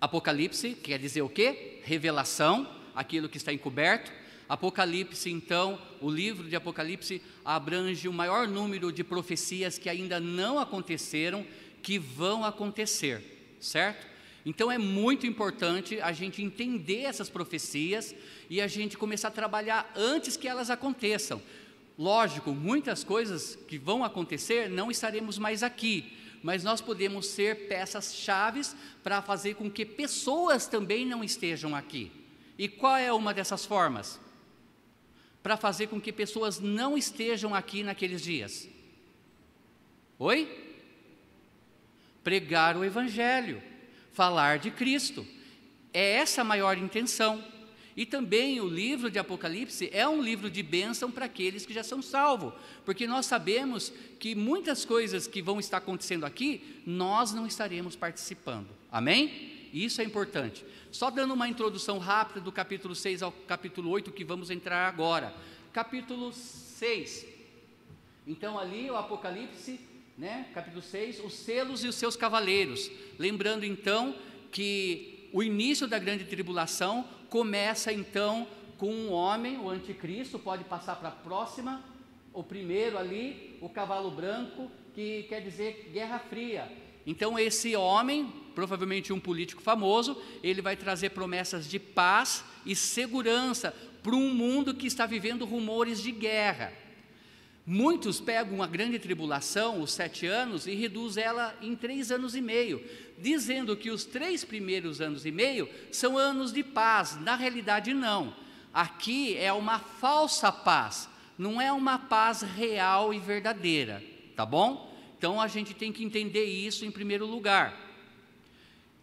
Apocalipse quer dizer o quê? Revelação, aquilo que está encoberto. Apocalipse, então, o livro de Apocalipse abrange o maior número de profecias que ainda não aconteceram, que vão acontecer, certo? Então é muito importante a gente entender essas profecias e a gente começar a trabalhar antes que elas aconteçam. Lógico, muitas coisas que vão acontecer não estaremos mais aqui, mas nós podemos ser peças chaves para fazer com que pessoas também não estejam aqui. E qual é uma dessas formas? Para fazer com que pessoas não estejam aqui naqueles dias. Oi? Pregar o Evangelho, falar de Cristo. É essa a maior intenção. E também o livro de Apocalipse é um livro de bênção para aqueles que já são salvos, porque nós sabemos que muitas coisas que vão estar acontecendo aqui, nós não estaremos participando. Amém? Isso é importante. Só dando uma introdução rápida do capítulo 6 ao capítulo 8, que vamos entrar agora. Capítulo 6. Então, ali o Apocalipse, né, capítulo 6, os selos e os seus cavaleiros. Lembrando então que o início da grande tribulação começa então com um homem, o anticristo, pode passar para a próxima, o primeiro ali, o cavalo branco, que quer dizer guerra fria. Então esse homem, provavelmente um político famoso, ele vai trazer promessas de paz e segurança para um mundo que está vivendo rumores de guerra. Muitos pegam a grande tribulação, os sete anos, e reduz ela em três anos e meio, dizendo que os três primeiros anos e meio são anos de paz. Na realidade, não. Aqui é uma falsa paz, não é uma paz real e verdadeira, tá bom? Então a gente tem que entender isso em primeiro lugar.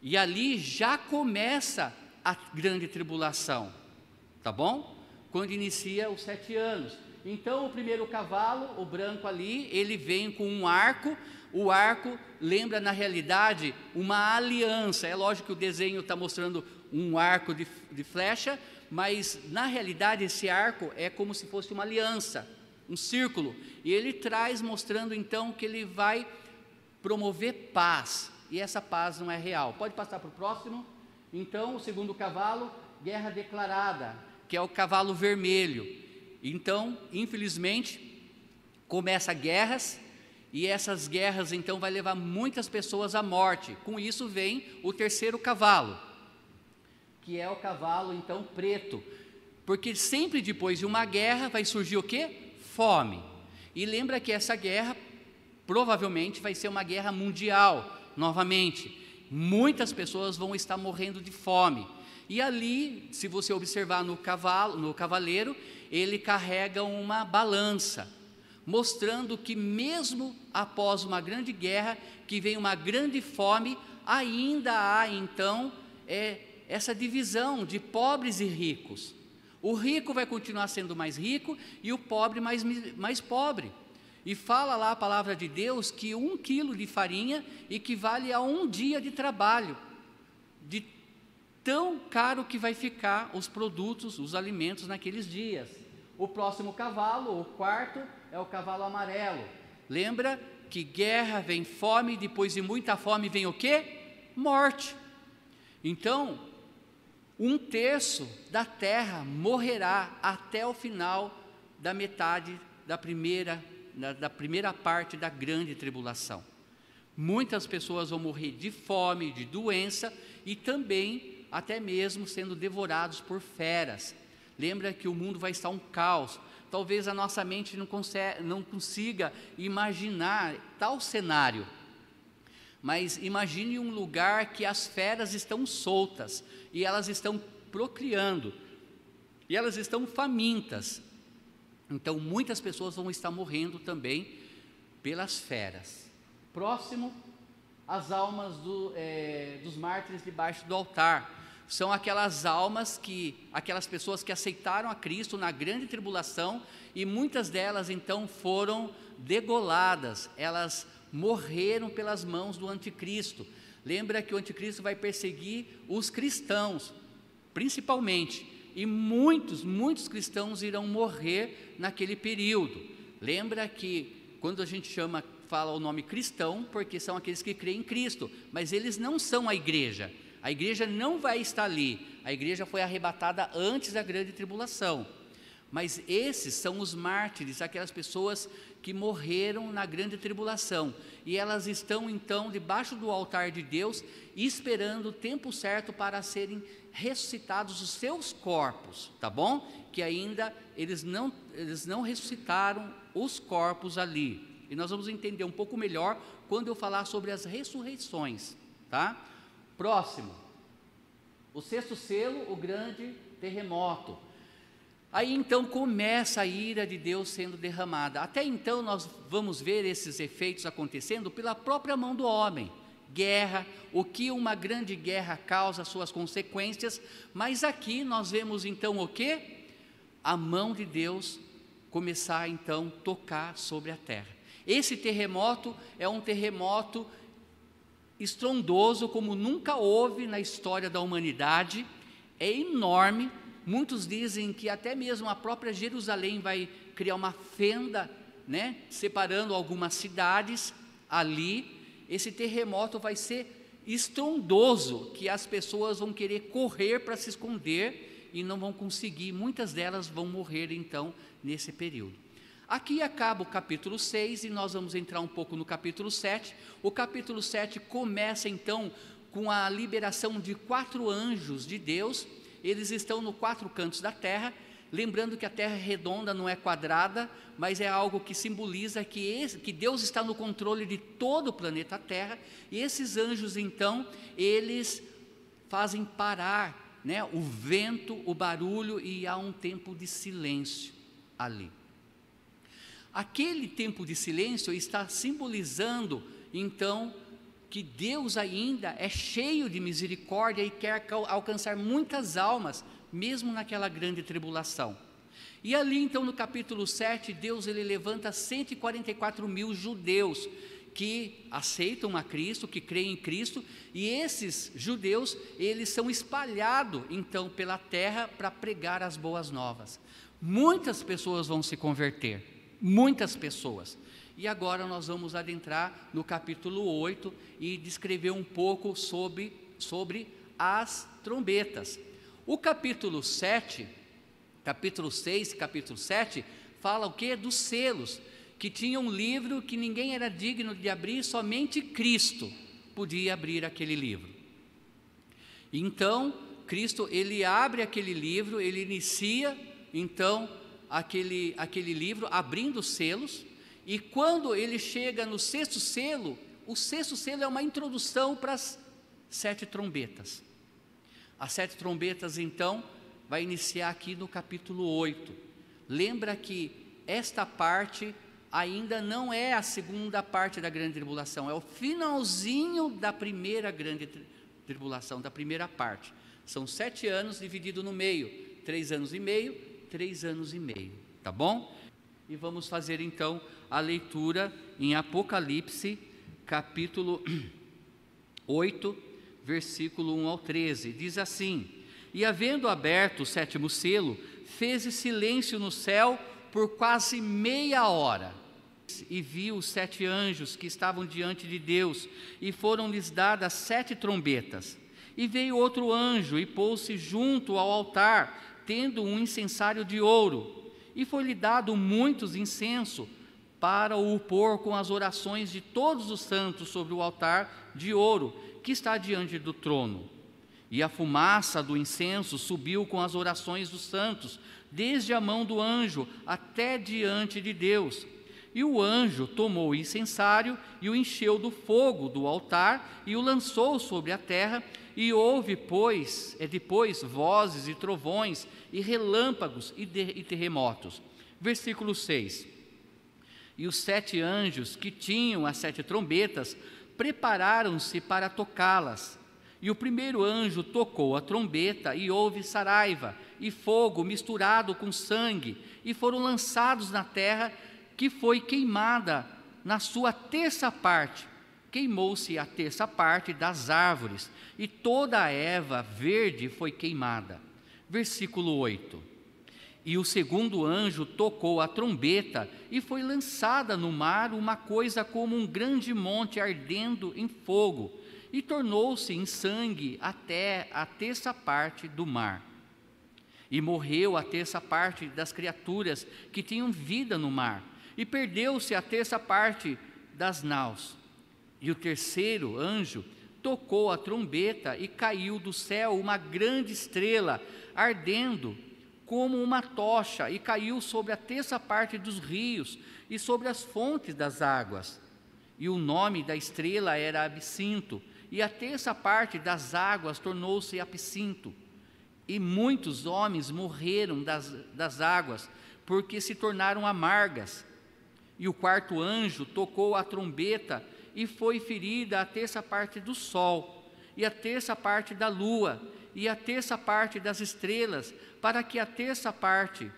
E ali já começa a grande tribulação, tá bom? Quando inicia os sete anos. Então, o primeiro cavalo, o branco ali, ele vem com um arco. O arco lembra, na realidade, uma aliança. É lógico que o desenho está mostrando um arco de, de flecha, mas na realidade esse arco é como se fosse uma aliança, um círculo. E ele traz mostrando então que ele vai promover paz. E essa paz não é real. Pode passar para o próximo. Então, o segundo cavalo, guerra declarada, que é o cavalo vermelho. Então, infelizmente, começa guerras e essas guerras então vai levar muitas pessoas à morte. Com isso vem o terceiro cavalo, que é o cavalo então preto, porque sempre depois de uma guerra vai surgir o quê? Fome. E lembra que essa guerra provavelmente vai ser uma guerra mundial novamente. Muitas pessoas vão estar morrendo de fome. E ali, se você observar no cavalo, no cavaleiro, ele carrega uma balança, mostrando que mesmo após uma grande guerra, que vem uma grande fome, ainda há então é, essa divisão de pobres e ricos. O rico vai continuar sendo mais rico e o pobre mais, mais pobre. E fala lá a palavra de Deus que um quilo de farinha equivale a um dia de trabalho, de tão caro que vai ficar os produtos, os alimentos naqueles dias. O próximo cavalo, o quarto, é o cavalo amarelo. Lembra que guerra vem fome, depois de muita fome vem o quê? Morte. Então, um terço da terra morrerá até o final da metade da primeira, da, da primeira parte da grande tribulação. Muitas pessoas vão morrer de fome, de doença e também até mesmo sendo devorados por feras. Lembra que o mundo vai estar um caos. Talvez a nossa mente não, consegue, não consiga imaginar tal cenário. Mas imagine um lugar que as feras estão soltas e elas estão procriando e elas estão famintas. Então muitas pessoas vão estar morrendo também pelas feras. Próximo, as almas do, é, dos mártires debaixo do altar são aquelas almas que, aquelas pessoas que aceitaram a Cristo na grande tribulação e muitas delas então foram degoladas, elas morreram pelas mãos do anticristo. Lembra que o anticristo vai perseguir os cristãos, principalmente, e muitos, muitos cristãos irão morrer naquele período. Lembra que quando a gente chama, fala o nome cristão, porque são aqueles que creem em Cristo, mas eles não são a igreja. A igreja não vai estar ali. A igreja foi arrebatada antes da grande tribulação. Mas esses são os mártires, aquelas pessoas que morreram na grande tribulação. E elas estão então debaixo do altar de Deus, esperando o tempo certo para serem ressuscitados os seus corpos, tá bom? Que ainda eles não, eles não ressuscitaram os corpos ali. E nós vamos entender um pouco melhor quando eu falar sobre as ressurreições, tá? Próximo. O sexto selo, o grande terremoto. Aí então começa a ira de Deus sendo derramada. Até então nós vamos ver esses efeitos acontecendo pela própria mão do homem. Guerra, o que uma grande guerra causa, suas consequências, mas aqui nós vemos então o que? A mão de Deus começar então a tocar sobre a terra. Esse terremoto é um terremoto estrondoso como nunca houve na história da humanidade, é enorme, Muitos dizem que até mesmo a própria Jerusalém vai criar uma fenda, né, separando algumas cidades ali. Esse terremoto vai ser estrondoso, que as pessoas vão querer correr para se esconder e não vão conseguir. Muitas delas vão morrer então nesse período. Aqui acaba o capítulo 6 e nós vamos entrar um pouco no capítulo 7. O capítulo 7 começa então com a liberação de quatro anjos de Deus eles estão no quatro cantos da terra, lembrando que a terra é redonda, não é quadrada, mas é algo que simboliza que, esse, que Deus está no controle de todo o planeta Terra, e esses anjos, então, eles fazem parar né, o vento, o barulho, e há um tempo de silêncio ali. Aquele tempo de silêncio está simbolizando, então, que Deus ainda é cheio de misericórdia e quer alcançar muitas almas, mesmo naquela grande tribulação. E ali então no capítulo 7, Deus ele levanta 144 mil judeus que aceitam a Cristo, que creem em Cristo, e esses judeus, eles são espalhados então pela terra para pregar as boas novas. Muitas pessoas vão se converter, muitas pessoas. E agora nós vamos adentrar no capítulo 8 e descrever um pouco sobre, sobre as trombetas. O capítulo 7, capítulo 6 e capítulo 7 fala o que? Dos selos, que tinha um livro que ninguém era digno de abrir, somente Cristo podia abrir aquele livro. Então, Cristo, ele abre aquele livro, ele inicia, então, aquele, aquele livro, abrindo os selos, e quando ele chega no sexto selo, o sexto selo é uma introdução para as sete trombetas. As sete trombetas, então, vai iniciar aqui no capítulo 8. Lembra que esta parte ainda não é a segunda parte da grande tribulação, é o finalzinho da primeira grande tribulação, da primeira parte. São sete anos dividido no meio, três anos e meio, três anos e meio, tá bom? E vamos fazer então a leitura em Apocalipse, capítulo 8, versículo 1 ao 13. Diz assim: E havendo aberto o sétimo selo, fez silêncio no céu por quase meia hora. E viu os sete anjos que estavam diante de Deus, e foram-lhes dadas sete trombetas. E veio outro anjo e pôs-se junto ao altar, tendo um incensário de ouro. E foi-lhe dado muitos incenso para o pôr com as orações de todos os santos sobre o altar de ouro que está diante do trono. E a fumaça do incenso subiu com as orações dos santos, desde a mão do anjo até diante de Deus. E o anjo tomou o incensário e o encheu do fogo do altar e o lançou sobre a terra, e houve, pois, é depois vozes e trovões e relâmpagos e, de, e terremotos. Versículo 6. E os sete anjos que tinham as sete trombetas prepararam-se para tocá-las. E o primeiro anjo tocou a trombeta, e houve saraiva e fogo misturado com sangue, e foram lançados na terra, que foi queimada na sua terça parte. Queimou-se a terça parte das árvores, e toda a erva verde foi queimada. Versículo 8. E o segundo anjo tocou a trombeta, e foi lançada no mar uma coisa como um grande monte ardendo em fogo, e tornou-se em sangue até a terça parte do mar. E morreu a terça parte das criaturas que tinham vida no mar, e perdeu-se a terça parte das naus. E o terceiro anjo tocou a trombeta e caiu do céu uma grande estrela, ardendo como uma tocha, e caiu sobre a terça parte dos rios e sobre as fontes das águas. E o nome da estrela era Absinto, e a terça parte das águas tornou-se Absinto. E muitos homens morreram das, das águas, porque se tornaram amargas. E o quarto anjo tocou a trombeta, e foi ferida a terça parte do sol, e a terça parte da lua, e a terça parte das estrelas, para que a terça parte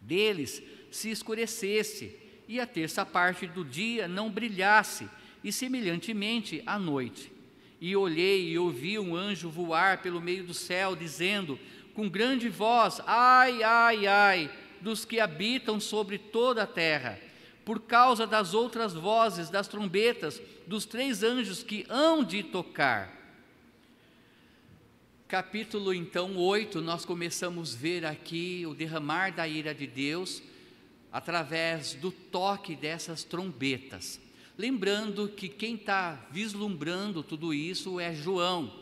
deles se escurecesse, e a terça parte do dia não brilhasse, e semelhantemente a noite. E olhei e ouvi um anjo voar pelo meio do céu, dizendo com grande voz: Ai, ai, ai, dos que habitam sobre toda a terra, por causa das outras vozes das trombetas dos três anjos que hão de tocar. Capítulo então 8, nós começamos a ver aqui o derramar da ira de Deus através do toque dessas trombetas. Lembrando que quem está vislumbrando tudo isso é João,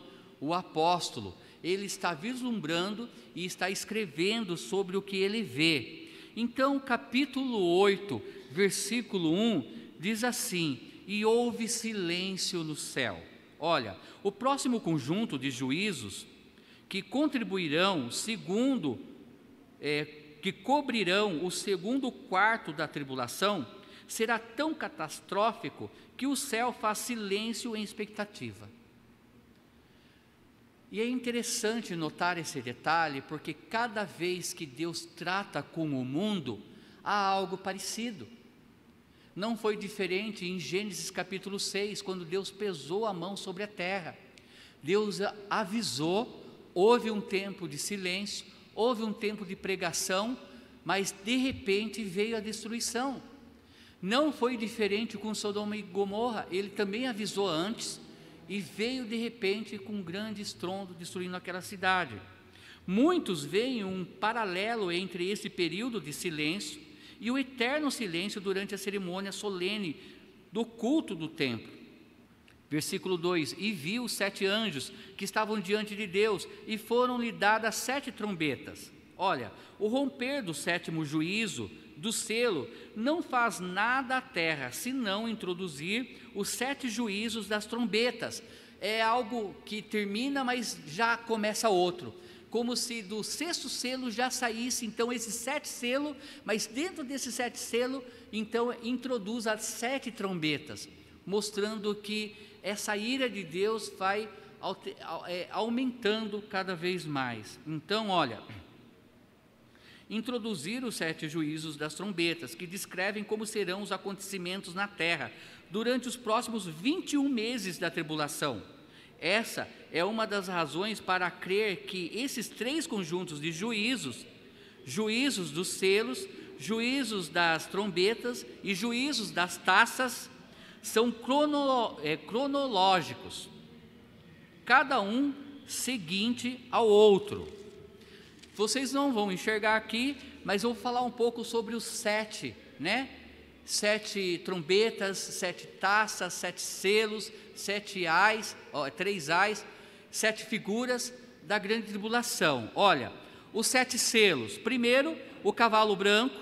o apóstolo. Ele está vislumbrando e está escrevendo sobre o que ele vê. Então, capítulo 8, versículo 1 diz assim: E houve silêncio no céu. Olha, o próximo conjunto de juízos que contribuirão segundo, é, que cobrirão o segundo quarto da tribulação, será tão catastrófico que o céu faz silêncio em expectativa. E é interessante notar esse detalhe, porque cada vez que Deus trata com o mundo, há algo parecido. Não foi diferente em Gênesis capítulo 6, quando Deus pesou a mão sobre a terra. Deus avisou, houve um tempo de silêncio, houve um tempo de pregação, mas de repente veio a destruição. Não foi diferente com Sodoma e Gomorra, ele também avisou antes e veio de repente com um grande estrondo destruindo aquela cidade. Muitos veem um paralelo entre esse período de silêncio e o eterno silêncio durante a cerimônia solene do culto do templo. Versículo 2: E viu os sete anjos que estavam diante de Deus, e foram-lhe dadas sete trombetas. Olha, o romper do sétimo juízo do selo não faz nada à terra, senão introduzir os sete juízos das trombetas. É algo que termina, mas já começa outro. Como se do sexto selo já saísse então esse sete selo, mas dentro desse sete selo, então introduz as sete trombetas, mostrando que essa ira de Deus vai é, aumentando cada vez mais. Então, olha, introduzir os sete juízos das trombetas, que descrevem como serão os acontecimentos na terra durante os próximos 21 meses da tribulação. Essa é uma das razões para crer que esses três conjuntos de juízos, juízos dos selos, juízos das trombetas e juízos das taças, são é, cronológicos, cada um seguinte ao outro. Vocês não vão enxergar aqui, mas eu vou falar um pouco sobre os sete, né? Sete trombetas, sete taças, sete selos, sete ais, ó, três ais, sete figuras da grande tribulação. Olha, os sete selos. Primeiro, o cavalo branco.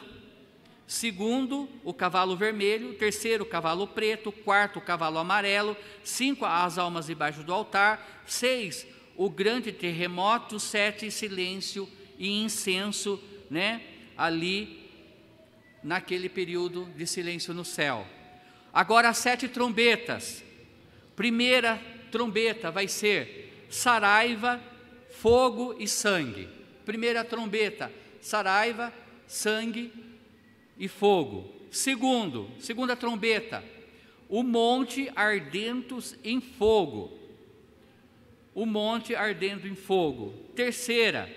Segundo, o cavalo vermelho. Terceiro, o cavalo preto. Quarto, o cavalo amarelo. Cinco, as almas debaixo do altar. Seis, o grande terremoto. Sete, silêncio e incenso, né, ali naquele período de silêncio no céu. Agora as sete trombetas. Primeira trombeta vai ser saraiva, fogo e sangue. Primeira trombeta, saraiva, sangue e fogo. Segundo, segunda trombeta, o monte ardendo em fogo. O monte ardendo em fogo. Terceira,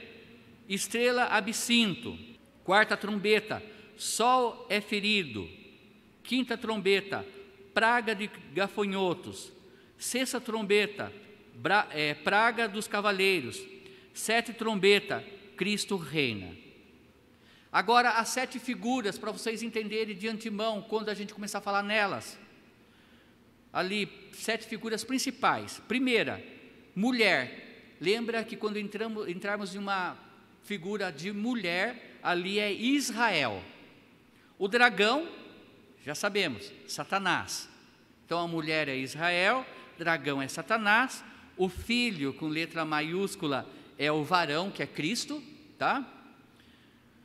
estrela absinto, quarta trombeta, sol é ferido, quinta trombeta, praga de gafanhotos, Sexta trombeta, bra, é, praga dos cavaleiros. Sete trombeta, Cristo reina. Agora, as sete figuras, para vocês entenderem de antemão, quando a gente começar a falar nelas. Ali, sete figuras principais. Primeira, mulher. Lembra que quando entramos, entrarmos em uma figura de mulher, ali é Israel. O dragão, já sabemos, Satanás. Então a mulher é Israel, dragão é Satanás, o filho com letra maiúscula é o varão, que é Cristo, tá?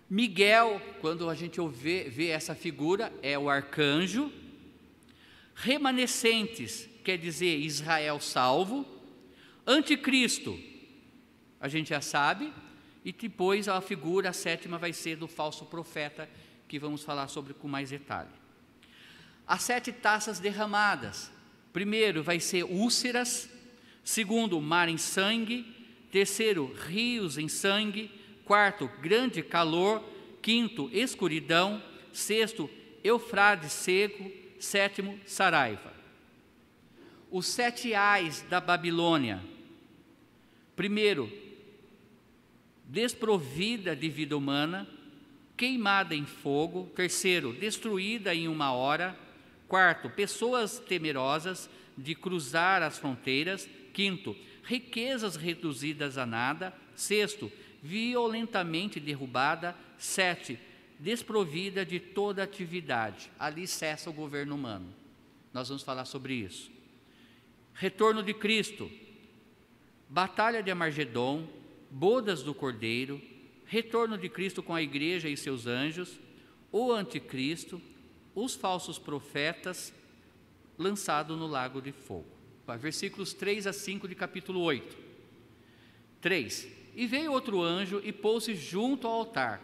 Miguel, quando a gente vê, vê essa figura, é o arcanjo. Remanescentes, quer dizer Israel salvo. Anticristo, a gente já sabe. E depois a figura a sétima vai ser do falso profeta, que vamos falar sobre com mais detalhe. As sete taças derramadas. Primeiro vai ser úlceras. Segundo, mar em sangue. Terceiro, rios em sangue. Quarto, grande calor. Quinto, escuridão. Sexto, Eufrades seco. Sétimo, Saraiva. Os sete ais da Babilônia. Primeiro, desprovida de vida humana, queimada em fogo. Terceiro, destruída em uma hora. Quarto, pessoas temerosas de cruzar as fronteiras. Quinto, riquezas reduzidas a nada. Sexto, violentamente derrubada. Sete, desprovida de toda atividade. Ali cessa o governo humano. Nós vamos falar sobre isso. Retorno de Cristo. Batalha de Amargedon, bodas do Cordeiro, retorno de Cristo com a igreja e seus anjos, o anticristo, os falsos profetas, lançado no lago de fogo. Versículos 3 a 5 de capítulo 8. 3. E veio outro anjo e pôs-se junto ao altar,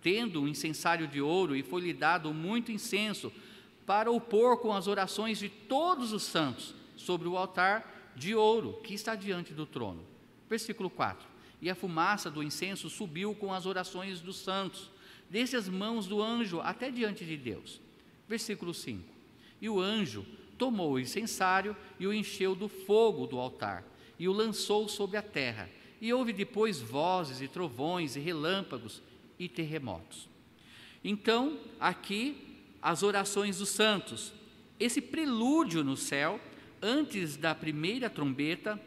tendo um incensário de ouro, e foi-lhe dado muito incenso, para o pôr com as orações de todos os santos sobre o altar de ouro que está diante do trono. Versículo 4 e a fumaça do incenso subiu com as orações dos santos, desde as mãos do anjo até diante de Deus. Versículo 5: E o anjo tomou o incensário e o encheu do fogo do altar, e o lançou sobre a terra. E houve depois vozes e trovões e relâmpagos e terremotos. Então, aqui, as orações dos santos, esse prelúdio no céu, antes da primeira trombeta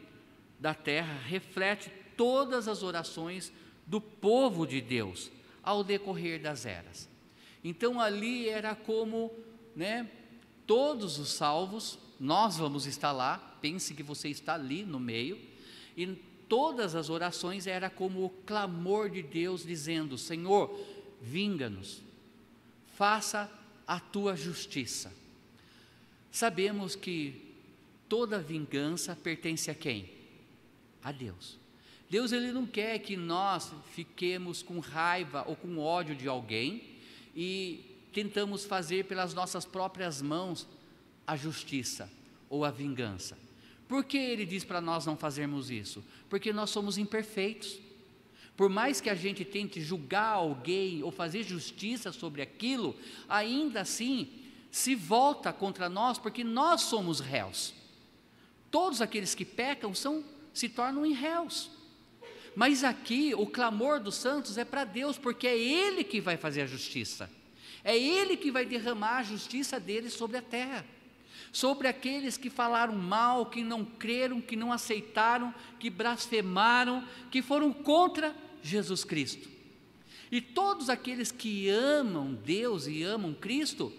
da terra, reflete todas as orações do povo de Deus ao decorrer das eras. Então ali era como, né, todos os salvos, nós vamos estar lá, pense que você está ali no meio, e todas as orações era como o clamor de Deus dizendo: Senhor, vinga-nos, faça a tua justiça. Sabemos que toda vingança pertence a quem? A Deus. Deus ele não quer que nós fiquemos com raiva ou com ódio de alguém e tentamos fazer pelas nossas próprias mãos a justiça ou a vingança. Por que ele diz para nós não fazermos isso? Porque nós somos imperfeitos. Por mais que a gente tente julgar alguém ou fazer justiça sobre aquilo, ainda assim se volta contra nós porque nós somos réus. Todos aqueles que pecam são se tornam em réus. Mas aqui o clamor dos santos é para Deus, porque é Ele que vai fazer a justiça. É Ele que vai derramar a justiça dele sobre a terra. Sobre aqueles que falaram mal, que não creram, que não aceitaram, que blasfemaram, que foram contra Jesus Cristo. E todos aqueles que amam Deus e amam Cristo,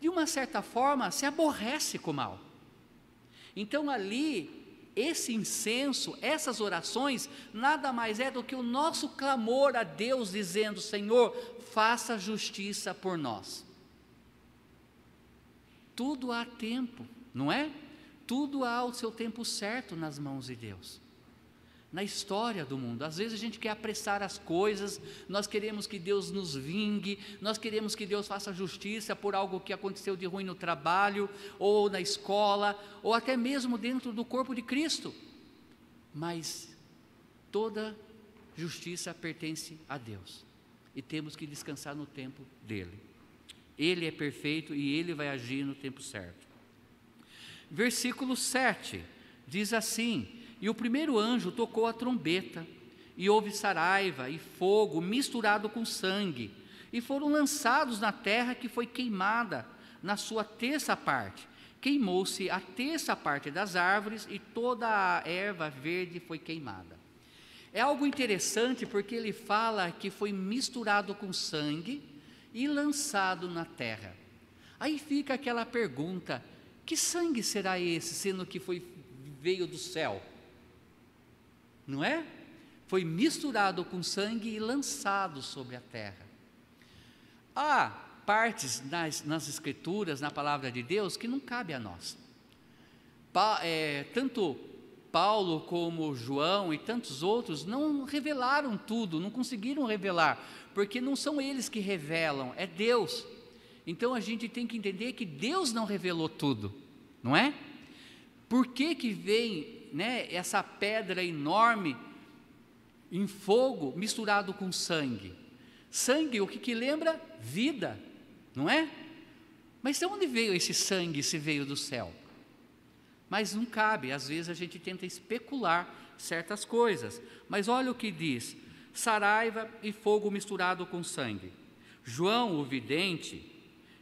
de uma certa forma se aborrece com o mal. Então ali esse incenso, essas orações, nada mais é do que o nosso clamor a Deus, dizendo: Senhor, faça justiça por nós. Tudo há tempo, não é? Tudo há o seu tempo certo nas mãos de Deus na história do mundo. Às vezes a gente quer apressar as coisas, nós queremos que Deus nos vingue, nós queremos que Deus faça justiça por algo que aconteceu de ruim no trabalho, ou na escola, ou até mesmo dentro do corpo de Cristo. Mas toda justiça pertence a Deus e temos que descansar no tempo dele. Ele é perfeito e ele vai agir no tempo certo. Versículo 7 diz assim: E o primeiro anjo tocou a trombeta, e houve saraiva e fogo misturado com sangue, e foram lançados na terra que foi queimada, na sua terça parte. Queimou-se a terça parte das árvores, e toda a erva verde foi queimada. É algo interessante porque ele fala que foi misturado com sangue e lançado na terra. Aí fica aquela pergunta: que sangue será esse, sendo que foi veio do céu? Não é? Foi misturado com sangue e lançado sobre a terra. Há partes nas, nas escrituras, na palavra de Deus, que não cabe a nós. Pa, é, tanto Paulo como João e tantos outros não revelaram tudo, não conseguiram revelar, porque não são eles que revelam, é Deus. Então a gente tem que entender que Deus não revelou tudo, não é? Por que, que vem né, essa pedra enorme em fogo misturado com sangue? Sangue, o que, que lembra? Vida, não é? Mas de onde veio esse sangue se veio do céu? Mas não cabe, às vezes a gente tenta especular certas coisas. Mas olha o que diz: saraiva e fogo misturado com sangue. João, o vidente,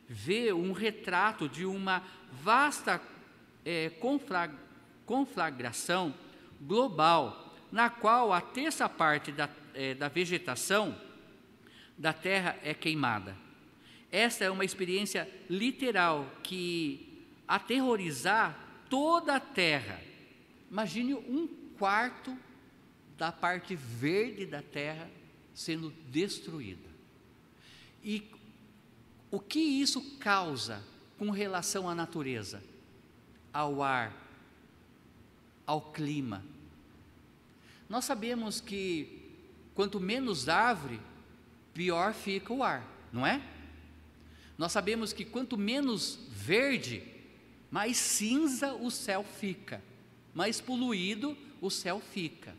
vê um retrato de uma vasta é, conflagração global, na qual a terça parte da, é, da vegetação da terra é queimada. Esta é uma experiência literal que aterrorizar toda a terra. Imagine um quarto da parte verde da terra sendo destruída. E o que isso causa com relação à natureza, ao ar, ao clima? Nós sabemos que quanto menos árvore, pior fica o ar, não é? Nós sabemos que quanto menos verde, mais cinza o céu fica, mais poluído o céu fica.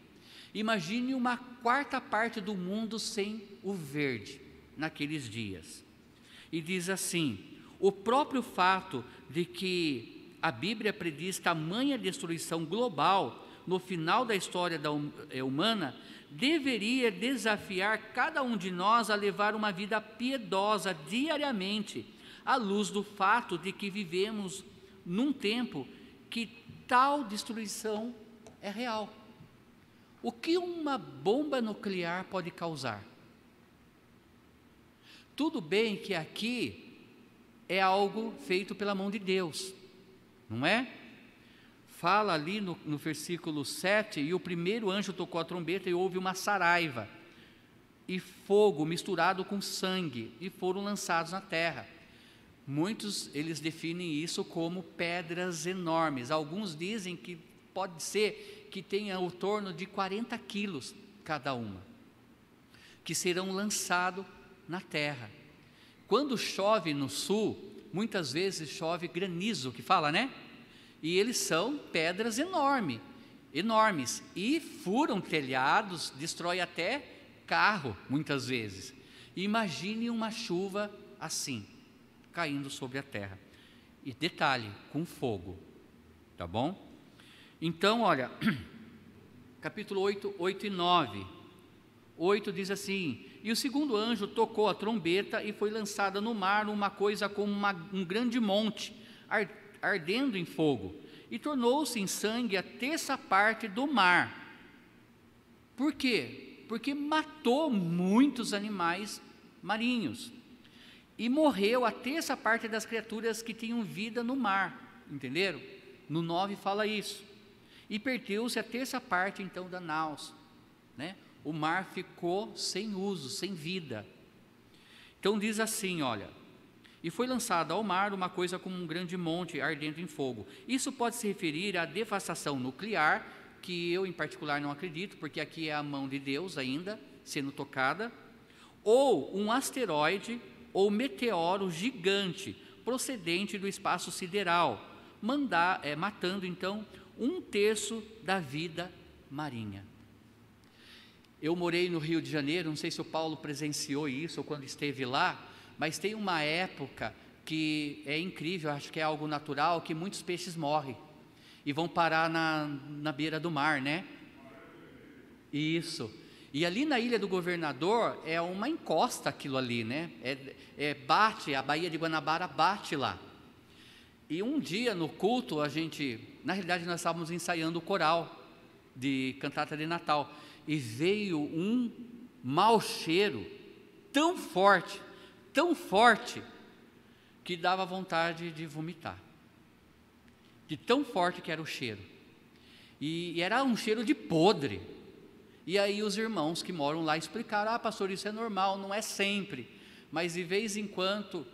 Imagine uma quarta parte do mundo sem o verde naqueles dias. E diz assim: o próprio fato de que a Bíblia prediz tamanha destruição global no final da história da hum, eh, humana deveria desafiar cada um de nós a levar uma vida piedosa diariamente, à luz do fato de que vivemos num tempo que tal destruição é real. O que uma bomba nuclear pode causar? Tudo bem que aqui é algo feito pela mão de Deus, não é? Fala ali no, no versículo 7: e o primeiro anjo tocou a trombeta e houve uma saraiva e fogo misturado com sangue e foram lançados na terra. Muitos eles definem isso como pedras enormes. Alguns dizem que pode ser que tenha o torno de 40 quilos cada uma, que serão lançados na terra. Quando chove no sul, muitas vezes chove granizo, que fala, né? E eles são pedras enormes, enormes, e furam telhados, destrói até carro, muitas vezes. Imagine uma chuva assim caindo sobre a terra. E detalhe, com fogo. Tá bom? Então, olha, capítulo 8, 8 e 9. 8 diz assim: E o segundo anjo tocou a trombeta e foi lançada no mar uma coisa como uma, um grande monte, ardendo em fogo, e tornou-se em sangue a terça parte do mar. Por quê? Porque matou muitos animais marinhos e morreu a terça parte das criaturas que tinham vida no mar, entenderam? No 9 fala isso. E perdeu-se a terça parte então da naus, né? O mar ficou sem uso, sem vida. Então diz assim, olha: E foi lançada ao mar uma coisa como um grande monte ardendo em fogo. Isso pode se referir à devastação nuclear, que eu em particular não acredito, porque aqui é a mão de Deus ainda sendo tocada, ou um asteroide ou meteoro gigante procedente do espaço sideral, mandar, é, matando então um terço da vida marinha. Eu morei no Rio de Janeiro, não sei se o Paulo presenciou isso ou quando esteve lá, mas tem uma época que é incrível, acho que é algo natural, que muitos peixes morrem e vão parar na, na beira do mar, né? Isso. E ali na Ilha do Governador é uma encosta aquilo ali, né? É, é, bate, a Baía de Guanabara bate lá. E um dia no culto a gente, na realidade nós estávamos ensaiando o coral de cantata de Natal e veio um mau cheiro tão forte, tão forte que dava vontade de vomitar. De tão forte que era o cheiro. E, e era um cheiro de podre. E aí os irmãos que moram lá explicaram: ah, pastor, isso é normal, não é sempre. Mas de vez em quando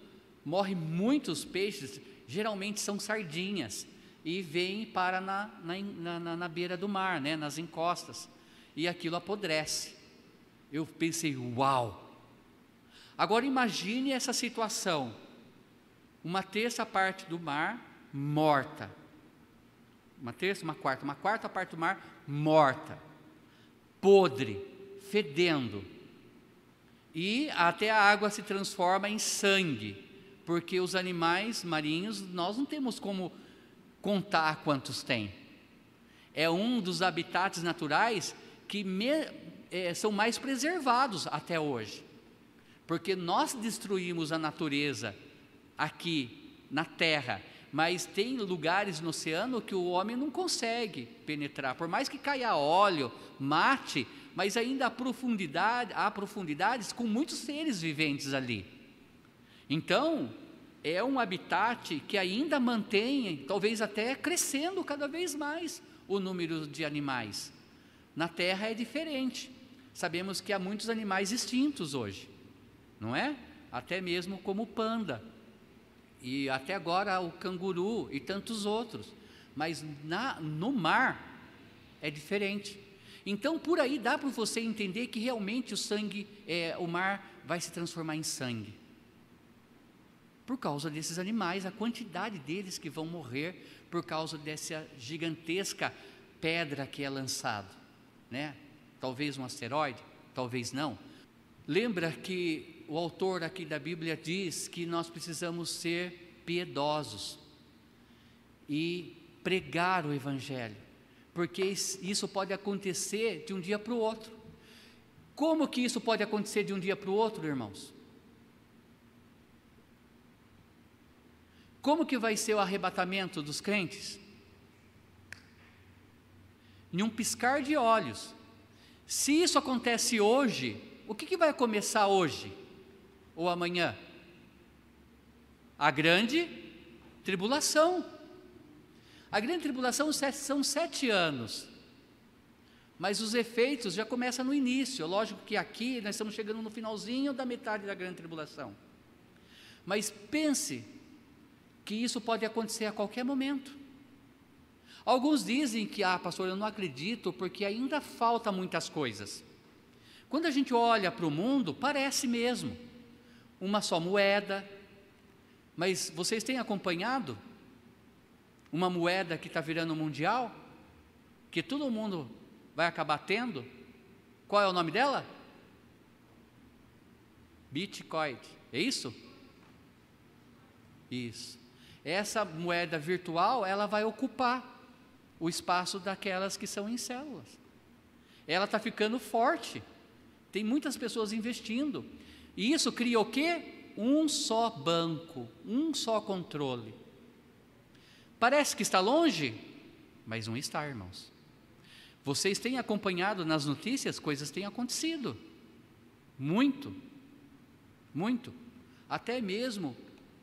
morrem muitos peixes, geralmente são sardinhas, e vêm para na, na, na, na beira do mar, né, nas encostas, e aquilo apodrece. Eu pensei, uau! Agora imagine essa situação: uma terça parte do mar morta, uma terça, uma quarta, uma quarta parte do mar morta podre, fedendo. E até a água se transforma em sangue, porque os animais marinhos nós não temos como contar quantos tem. É um dos habitats naturais que me, é, são mais preservados até hoje, porque nós destruímos a natureza aqui na Terra, mas tem lugares no oceano que o homem não consegue penetrar, por mais que caia óleo, mate, mas ainda há profundidade, há profundidades com muitos seres viventes ali. Então, é um habitat que ainda mantém, talvez até crescendo cada vez mais o número de animais. Na Terra é diferente. Sabemos que há muitos animais extintos hoje, não é? Até mesmo como o panda. E até agora o canguru e tantos outros. Mas na, no mar é diferente. Então, por aí dá para você entender que realmente o sangue, é, o mar vai se transformar em sangue. Por causa desses animais, a quantidade deles que vão morrer por causa dessa gigantesca pedra que é lançado, né? Talvez um asteroide, talvez não. Lembra que o autor aqui da Bíblia diz que nós precisamos ser piedosos e pregar o evangelho porque isso pode acontecer de um dia para o outro. Como que isso pode acontecer de um dia para o outro, irmãos? Como que vai ser o arrebatamento dos crentes? Em um piscar de olhos. Se isso acontece hoje, o que, que vai começar hoje ou amanhã? A grande tribulação. A grande tribulação são sete anos, mas os efeitos já começam no início. Lógico que aqui nós estamos chegando no finalzinho da metade da grande tribulação. Mas pense que isso pode acontecer a qualquer momento. Alguns dizem que, ah, pastor, eu não acredito porque ainda falta muitas coisas. Quando a gente olha para o mundo, parece mesmo uma só moeda, mas vocês têm acompanhado uma moeda que está virando mundial, que todo mundo vai acabar tendo. Qual é o nome dela? Bitcoin, é isso? Isso. Essa moeda virtual, ela vai ocupar o espaço daquelas que são em células. Ela está ficando forte. Tem muitas pessoas investindo. E isso cria o quê? Um só banco, um só controle. Parece que está longe, mas não está, irmãos. Vocês têm acompanhado nas notícias, coisas têm acontecido. Muito, muito. Até mesmo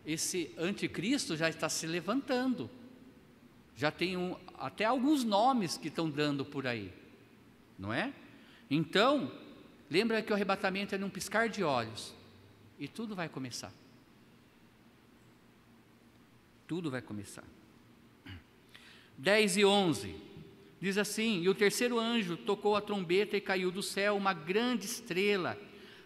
esse anticristo já está se levantando. Já tem um, até alguns nomes que estão dando por aí, não é? Então, lembra que o arrebatamento é num piscar de olhos e tudo vai começar. Tudo vai começar. 10 e 11. Diz assim: E o terceiro anjo tocou a trombeta e caiu do céu uma grande estrela,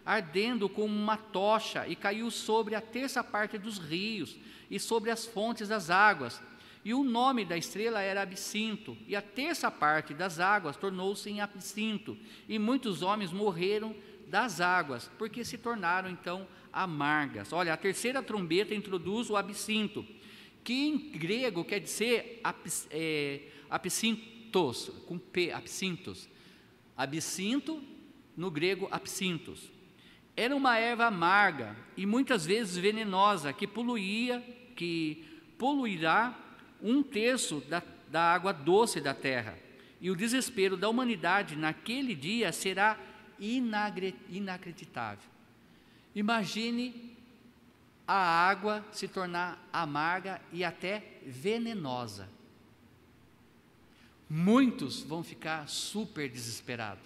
ardendo como uma tocha, e caiu sobre a terça parte dos rios e sobre as fontes das águas. E o nome da estrela era Absinto, e a terça parte das águas tornou-se em Absinto, e muitos homens morreram das águas, porque se tornaram então amargas. Olha, a terceira trombeta introduz o absinto, que em grego quer dizer abs, é, absintos, com P, absintos. Absinto, no grego absintos. Era uma erva amarga e muitas vezes venenosa que poluía, que poluirá um terço da, da água doce da terra. E o desespero da humanidade naquele dia será inacreditável. Imagine a água se tornar amarga e até venenosa. Muitos vão ficar super desesperados.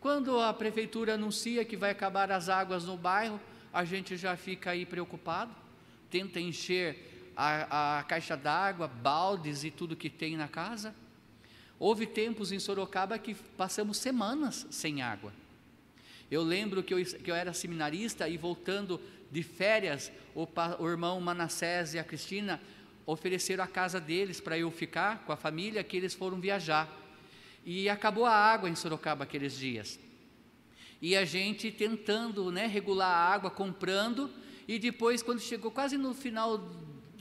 Quando a prefeitura anuncia que vai acabar as águas no bairro, a gente já fica aí preocupado, tenta encher a, a caixa d'água, baldes e tudo que tem na casa. Houve tempos em Sorocaba que passamos semanas sem água. Eu lembro que eu, que eu era seminarista e voltando de férias, o, o irmão Manassés e a Cristina ofereceram a casa deles para eu ficar com a família, que eles foram viajar. E acabou a água em Sorocaba aqueles dias. E a gente tentando né, regular a água, comprando, e depois, quando chegou quase no final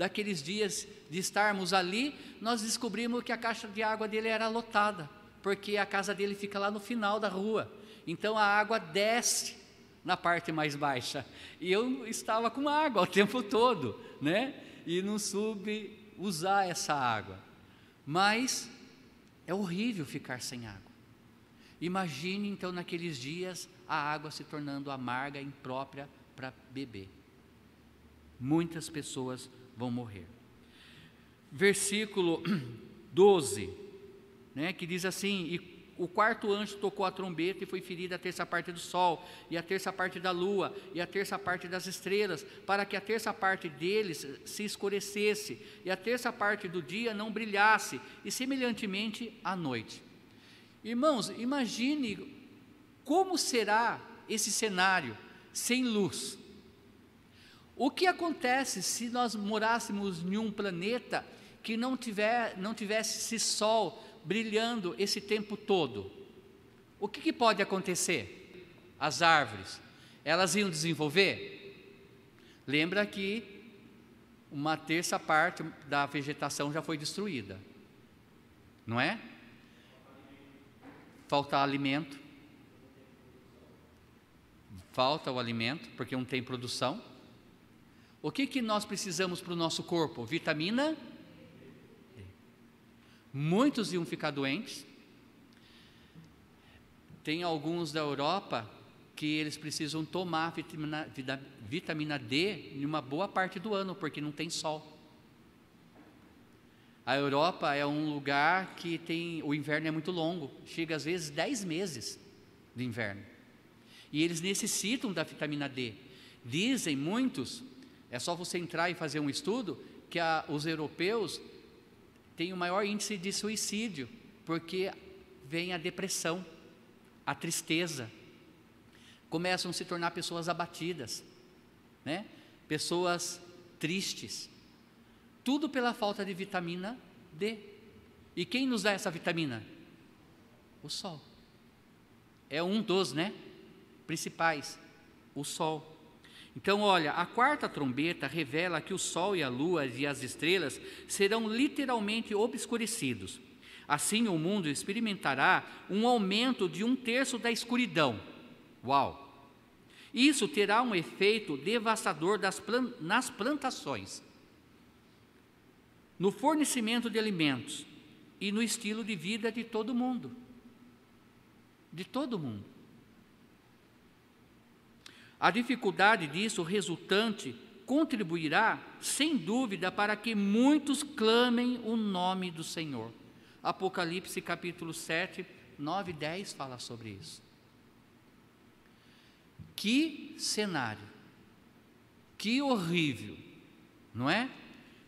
daqueles dias de estarmos ali, nós descobrimos que a caixa de água dele era lotada, porque a casa dele fica lá no final da rua. Então a água desce na parte mais baixa. E eu estava com água o tempo todo, né? E não soube usar essa água. Mas é horrível ficar sem água. Imagine então naqueles dias a água se tornando amarga, imprópria para beber. Muitas pessoas vão morrer. Versículo 12, né, que diz assim: E o quarto anjo tocou a trombeta e foi ferida a terça parte do sol, e a terça parte da lua, e a terça parte das estrelas, para que a terça parte deles se escurecesse, e a terça parte do dia não brilhasse, e semelhantemente à noite. Irmãos, imagine como será esse cenário sem luz. O que acontece se nós morássemos em um planeta que não, tiver, não tivesse esse sol brilhando esse tempo todo, o que, que pode acontecer? As árvores, elas iam desenvolver? Lembra que uma terça parte da vegetação já foi destruída, não é? Falta alimento, falta o alimento, porque não tem produção. O que, que nós precisamos para o nosso corpo? Vitamina Muitos iam ficar doentes. Tem alguns da Europa que eles precisam tomar vitamina, vitamina D em uma boa parte do ano, porque não tem sol. A Europa é um lugar que tem o inverno é muito longo, chega às vezes 10 meses de inverno. E eles necessitam da vitamina D. Dizem muitos, é só você entrar e fazer um estudo, que a, os europeus tem o maior índice de suicídio, porque vem a depressão, a tristeza. Começam a se tornar pessoas abatidas, né? pessoas tristes. Tudo pela falta de vitamina D. E quem nos dá essa vitamina? O sol. É um dos, né? Principais. O sol. Então, olha, a quarta trombeta revela que o sol e a lua e as estrelas serão literalmente obscurecidos. Assim, o mundo experimentará um aumento de um terço da escuridão. Uau! Isso terá um efeito devastador plan nas plantações, no fornecimento de alimentos e no estilo de vida de todo mundo. De todo mundo. A dificuldade disso resultante contribuirá, sem dúvida, para que muitos clamem o nome do Senhor. Apocalipse capítulo 7, 9 e 10 fala sobre isso. Que cenário, que horrível, não é?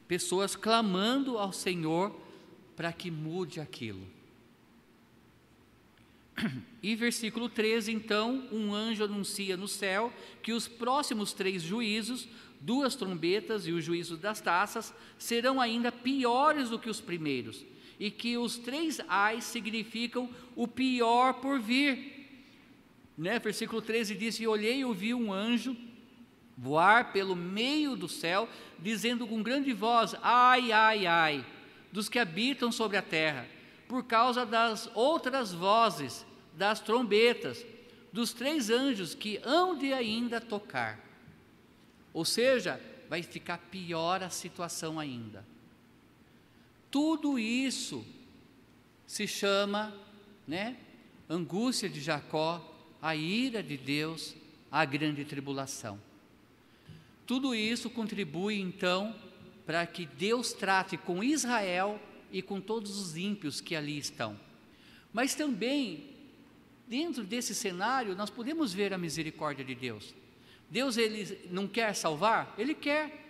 Pessoas clamando ao Senhor para que mude aquilo. E versículo 13, então, um anjo anuncia no céu que os próximos três juízos duas trombetas e o juízo das taças serão ainda piores do que os primeiros, e que os três ais significam o pior por vir. Né? Versículo 13 diz: E olhei e ouvi um anjo voar pelo meio do céu, dizendo com grande voz: Ai, ai, ai, dos que habitam sobre a terra, por causa das outras vozes, das trombetas, dos três anjos que hão de ainda tocar. Ou seja, vai ficar pior a situação ainda. Tudo isso se chama, né, angústia de Jacó, a ira de Deus, a grande tribulação. Tudo isso contribui então para que Deus trate com Israel e com todos os ímpios que ali estão. Mas também, dentro desse cenário, nós podemos ver a misericórdia de Deus. Deus ele não quer salvar? Ele quer.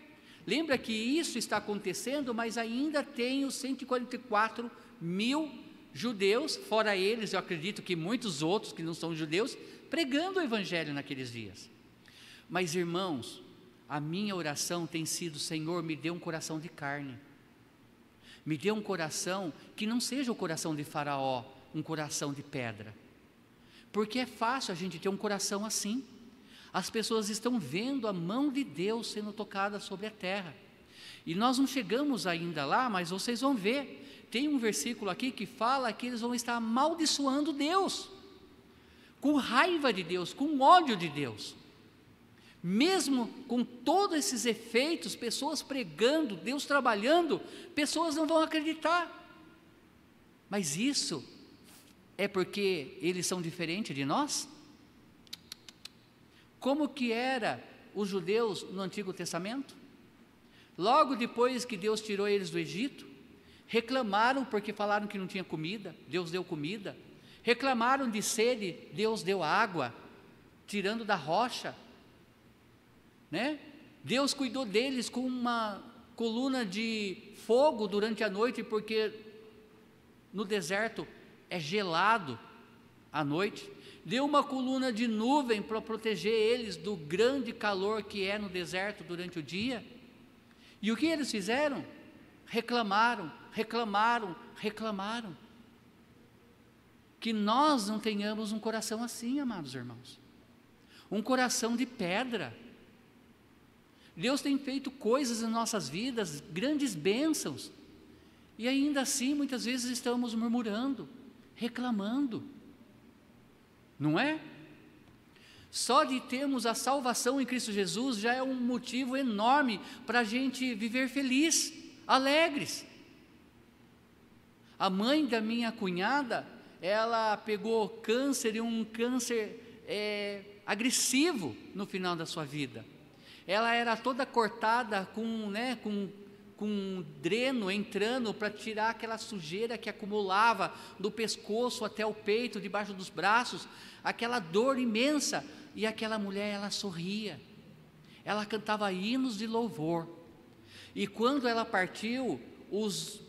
Lembra que isso está acontecendo, mas ainda tem os 144 mil judeus, fora eles, eu acredito que muitos outros que não são judeus, pregando o evangelho naqueles dias. Mas irmãos, a minha oração tem sido: Senhor, me dê um coração de carne. Me dê um coração que não seja o coração de Faraó, um coração de pedra. Porque é fácil a gente ter um coração assim. As pessoas estão vendo a mão de Deus sendo tocada sobre a terra. E nós não chegamos ainda lá, mas vocês vão ver. Tem um versículo aqui que fala que eles vão estar amaldiçoando Deus, com raiva de Deus, com ódio de Deus. Mesmo com todos esses efeitos, pessoas pregando, Deus trabalhando, pessoas não vão acreditar. Mas isso é porque eles são diferentes de nós? Como que era os judeus no Antigo Testamento? Logo depois que Deus tirou eles do Egito, reclamaram porque falaram que não tinha comida, Deus deu comida. Reclamaram de sede, Deus deu água, tirando da rocha né? Deus cuidou deles com uma coluna de fogo durante a noite, porque no deserto é gelado à noite. Deu uma coluna de nuvem para proteger eles do grande calor que é no deserto durante o dia. E o que eles fizeram? Reclamaram, reclamaram, reclamaram. Que nós não tenhamos um coração assim, amados irmãos. Um coração de pedra Deus tem feito coisas em nossas vidas, grandes bênçãos, e ainda assim muitas vezes estamos murmurando, reclamando, não é? Só de termos a salvação em Cristo Jesus já é um motivo enorme para a gente viver feliz, alegres. A mãe da minha cunhada, ela pegou câncer e um câncer é, agressivo no final da sua vida ela era toda cortada com, né, com, com um dreno entrando para tirar aquela sujeira que acumulava do pescoço até o peito, debaixo dos braços, aquela dor imensa. E aquela mulher, ela sorria, ela cantava hinos de louvor. E quando ela partiu, os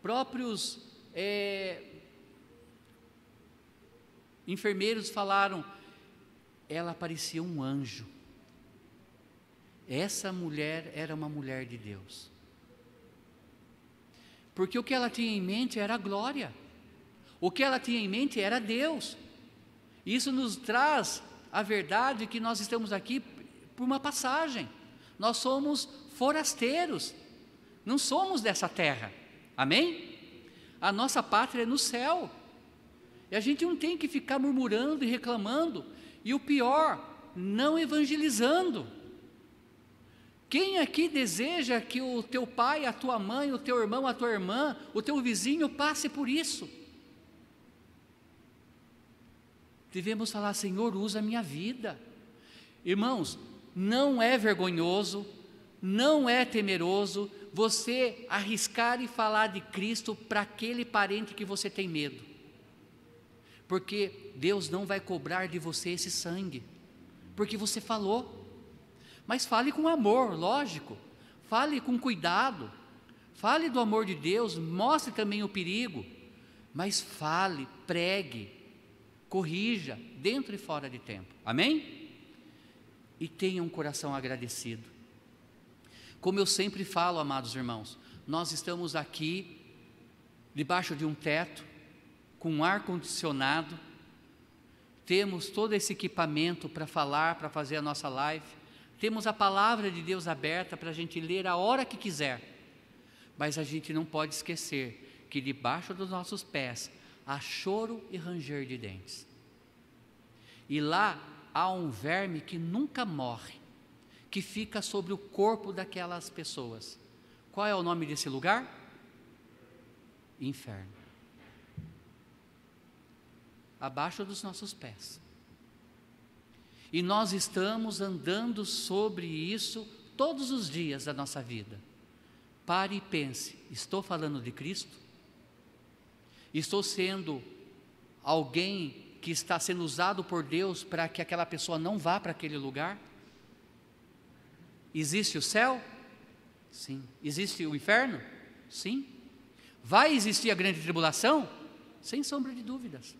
próprios é, enfermeiros falaram, ela parecia um anjo. Essa mulher era uma mulher de Deus. Porque o que ela tinha em mente era a glória. O que ela tinha em mente era Deus. Isso nos traz a verdade que nós estamos aqui por uma passagem. Nós somos forasteiros. Não somos dessa terra. Amém? A nossa pátria é no céu. E a gente não tem que ficar murmurando e reclamando. E o pior, não evangelizando. Quem aqui deseja que o teu pai, a tua mãe, o teu irmão, a tua irmã, o teu vizinho passe por isso? Devemos falar, Senhor, usa a minha vida. Irmãos, não é vergonhoso, não é temeroso você arriscar e falar de Cristo para aquele parente que você tem medo. Porque Deus não vai cobrar de você esse sangue, porque você falou. Mas fale com amor, lógico. Fale com cuidado. Fale do amor de Deus, mostre também o perigo. Mas fale, pregue, corrija, dentro e fora de tempo. Amém? E tenha um coração agradecido. Como eu sempre falo, amados irmãos, nós estamos aqui debaixo de um teto, com um ar condicionado, temos todo esse equipamento para falar, para fazer a nossa live, temos a palavra de Deus aberta para a gente ler a hora que quiser, mas a gente não pode esquecer que debaixo dos nossos pés há choro e ranger de dentes. E lá há um verme que nunca morre, que fica sobre o corpo daquelas pessoas. Qual é o nome desse lugar? Inferno. Abaixo dos nossos pés. E nós estamos andando sobre isso todos os dias da nossa vida. Pare e pense: estou falando de Cristo? Estou sendo alguém que está sendo usado por Deus para que aquela pessoa não vá para aquele lugar? Existe o céu? Sim. Existe o inferno? Sim. Vai existir a grande tribulação? Sem sombra de dúvidas.